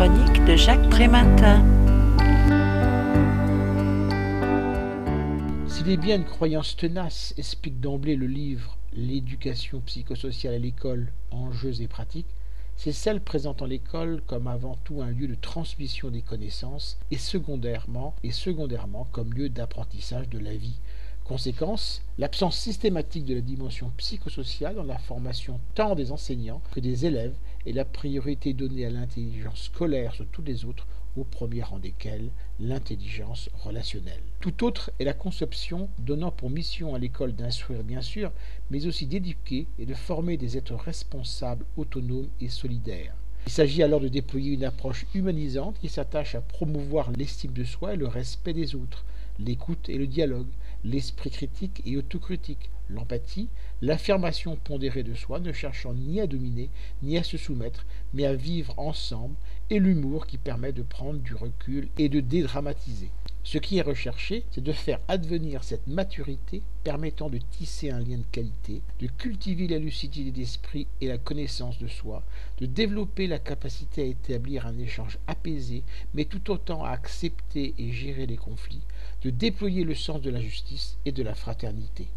chronique de Jacques. S'il est bien une croyance tenace, explique d'emblée le livre L'éducation psychosociale à l'école, enjeux et pratiques, c'est celle présentant l'école comme avant tout un lieu de transmission des connaissances et secondairement, et secondairement comme lieu d'apprentissage de la vie, Conséquence, l'absence systématique de la dimension psychosociale dans la formation tant des enseignants que des élèves et la priorité donnée à l'intelligence scolaire sur tous les autres, au premier rang desquels l'intelligence relationnelle. Tout autre est la conception donnant pour mission à l'école d'instruire bien sûr, mais aussi d'éduquer et de former des êtres responsables, autonomes et solidaires. Il s'agit alors de déployer une approche humanisante qui s'attache à promouvoir l'estime de soi et le respect des autres, l'écoute et le dialogue, l'esprit critique et autocritique, l'empathie, l'affirmation pondérée de soi, ne cherchant ni à dominer, ni à se soumettre, mais à vivre ensemble, et l'humour qui permet de prendre du recul et de dédramatiser. Ce qui est recherché, c'est de faire advenir cette maturité permettant de tisser un lien de qualité, de cultiver la lucidité d'esprit et la connaissance de soi, de développer la capacité à établir un échange apaisé, mais tout autant à accepter et gérer les conflits, de déployer le sens de la justice et de la fraternité.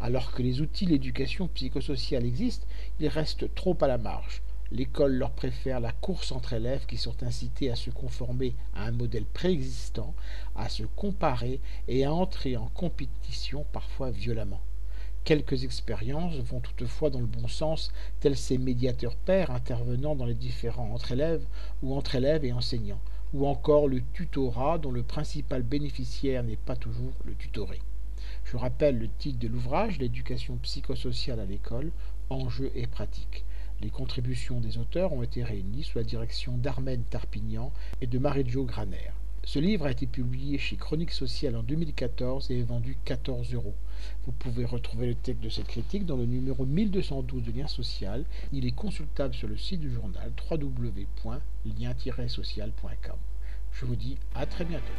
Alors que les outils d'éducation psychosociale existent, ils restent trop à la marge. L'école leur préfère la course entre élèves qui sont incités à se conformer à un modèle préexistant, à se comparer et à entrer en compétition parfois violemment. Quelques expériences vont toutefois dans le bon sens, tels ces médiateurs pairs intervenant dans les différents entre élèves ou entre élèves et enseignants, ou encore le tutorat dont le principal bénéficiaire n'est pas toujours le tutoré. Je rappelle le titre de l'ouvrage L'éducation psychosociale à l'école, enjeux et pratiques. Les contributions des auteurs ont été réunies sous la direction d'Armène Tarpignan et de Marie-Jo Graner. Ce livre a été publié chez Chronique Sociale en 2014 et est vendu 14 euros. Vous pouvez retrouver le texte de cette critique dans le numéro 1212 de Lien Social. Il est consultable sur le site du journal www.lien-social.com. Je vous dis à très bientôt.